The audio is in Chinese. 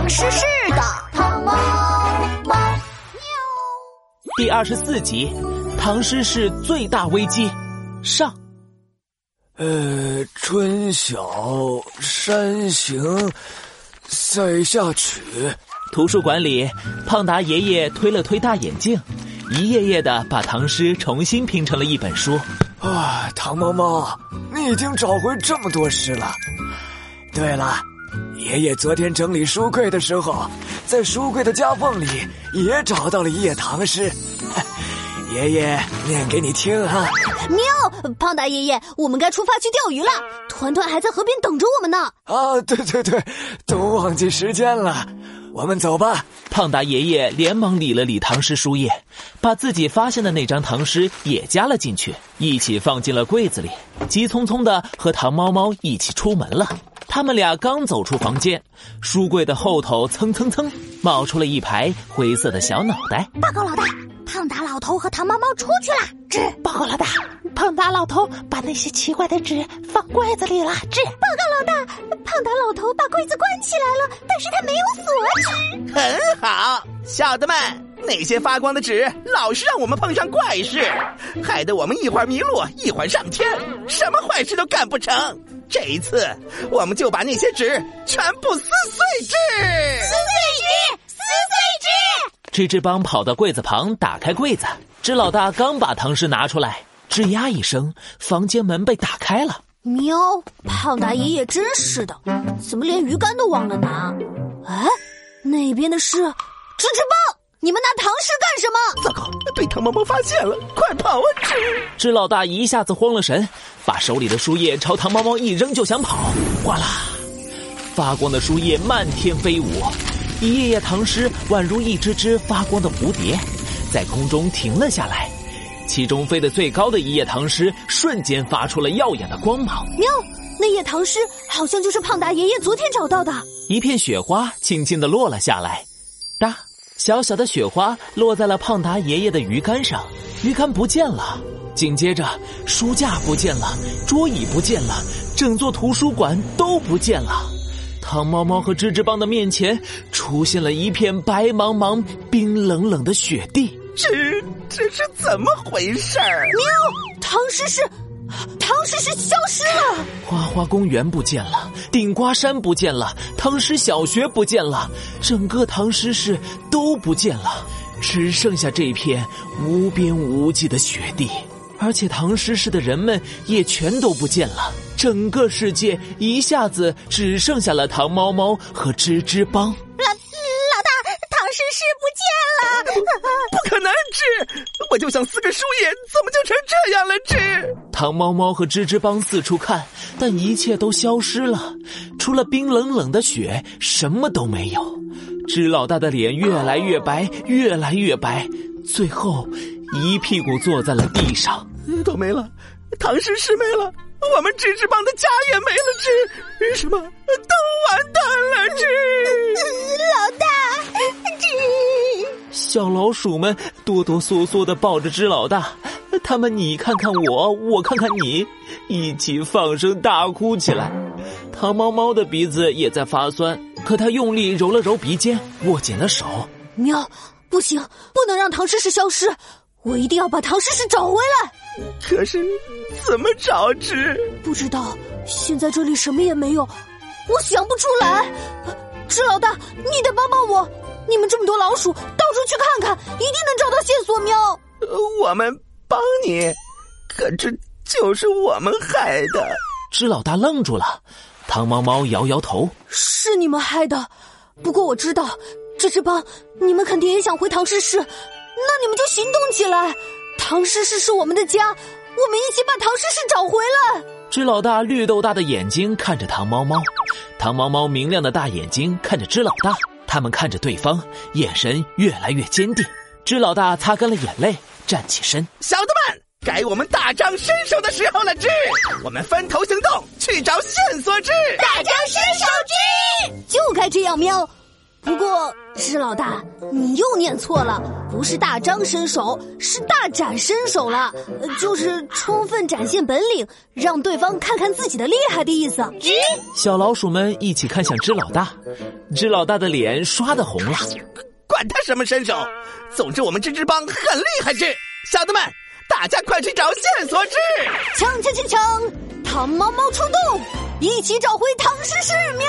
唐诗诗的唐猫猫喵。第二十四集，唐诗是最大危机上。呃，春晓山行塞下曲。图书馆里，胖达爷爷推了推大眼镜，一页页的把唐诗重新拼成了一本书。啊，唐猫猫，你已经找回这么多诗了。对了，爷爷昨天整理书柜的时候，在书柜的夹缝里也找到了一页唐诗。爷爷念给你听哈。喵，胖达爷爷，我们该出发去钓鱼了。团团还在河边等着我们呢。啊，对对对，都忘记时间了。我们走吧。胖达爷爷连忙理了理唐诗书页，把自己发现的那张唐诗也加了进去，一起放进了柜子里，急匆匆的和唐猫猫一起出门了。他们俩刚走出房间，书柜的后头蹭蹭蹭冒出了一排灰色的小脑袋。报告老大，胖达老头和糖猫猫出去了。纸报告老大，胖达老头把那些奇怪的纸放柜子里了。纸报告老大，胖达老头把柜子关起来了，但是他没有锁。纸很好，小的们，那些发光的纸老是让我们碰上怪事，害得我们一会儿迷路，一会儿上天，什么坏事都干不成。这一次，我们就把那些纸全部撕碎纸。撕碎纸，撕碎纸。吱吱帮跑到柜子旁，打开柜子。支老大刚把唐诗拿出来，吱呀一声，房间门被打开了。喵，胖达爷爷真是的，怎么连鱼竿都忘了拿？哎，那边的是吱吱帮，猫猫发现了，快跑啊！吱！吱老大一下子慌了神，把手里的书页朝唐猫猫一扔就想跑，哗啦，发光的书页漫天飞舞，一页页唐诗宛如一只只发光的蝴蝶，在空中停了下来。其中飞得最高的一页唐诗瞬间发出了耀眼的光芒，喵，那页唐诗好像就是胖达爷爷昨天找到的。一片雪花轻轻地落了下来，哒，小小的雪花落在了胖达爷爷的鱼竿上，鱼竿不见了。紧接着，书架不见了，桌椅不见了，整座图书馆都不见了。汤猫猫和吱吱帮的面前出现了一片白茫茫、冰冷冷的雪地。这这是怎么回事儿？喵，唐诗是，唐诗诗消失了。花花公园不见了，顶瓜山不见了，唐诗小学不见了，整个唐诗市都不见了，只剩下这片无边无际的雪地。而且唐诗市的人们也全都不见了，整个世界一下子只剩下了唐猫猫和吱吱帮。不可能，吱！我就想撕个书页，怎么就成这样了？吱！糖猫猫和吱吱帮四处看，但一切都消失了，除了冰冷冷的雪，什么都没有。吱老大的脸越来越白，越来越白，最后一屁股坐在了地上。都没了，唐诗诗没了，我们吱吱帮的家也没了，吱什么都完蛋了，吱小老鼠们哆哆嗦嗦的抱着只老大，他们你看看我，我看看你，一起放声大哭起来。糖猫猫的鼻子也在发酸，可他用力揉了揉鼻尖，握紧了手。喵，不行，不能让唐诗诗消失，我一定要把唐诗诗找回来。可是怎么找吱？不知道，现在这里什么也没有，我想不出来。吱老大，你得帮帮我！你们这么多老鼠，到处去看看，一定能找到线索。喵，我们帮你，可这就是我们害的。只老大愣住了，唐猫猫摇摇头：“是你们害的，不过我知道，这只帮你们肯定也想回唐诗诗，那你们就行动起来。”唐诗诗是我们的家，我们一起把唐诗诗找回来。支老大绿豆大的眼睛看着唐猫猫，唐猫猫明亮的大眼睛看着支老大，他们看着对方，眼神越来越坚定。支老大擦干了眼泪，站起身：“小的们，该我们大展身手的时候了！支，我们分头行动，去找线索！支，大张身手！支，就该这样！喵，不过，施老大，你又念错了，不是大张伸手，是大展身手了，就是充分展现本领，让对方看看自己的厉害的意思。咦小老鼠们一起看向支老大，支老大的脸刷的红了。管他什么身手，总之我们这支帮很厉害之。小的们，大家快去找线索之！抢抢抢抢！糖猫猫出动，一起找回唐诗寺庙。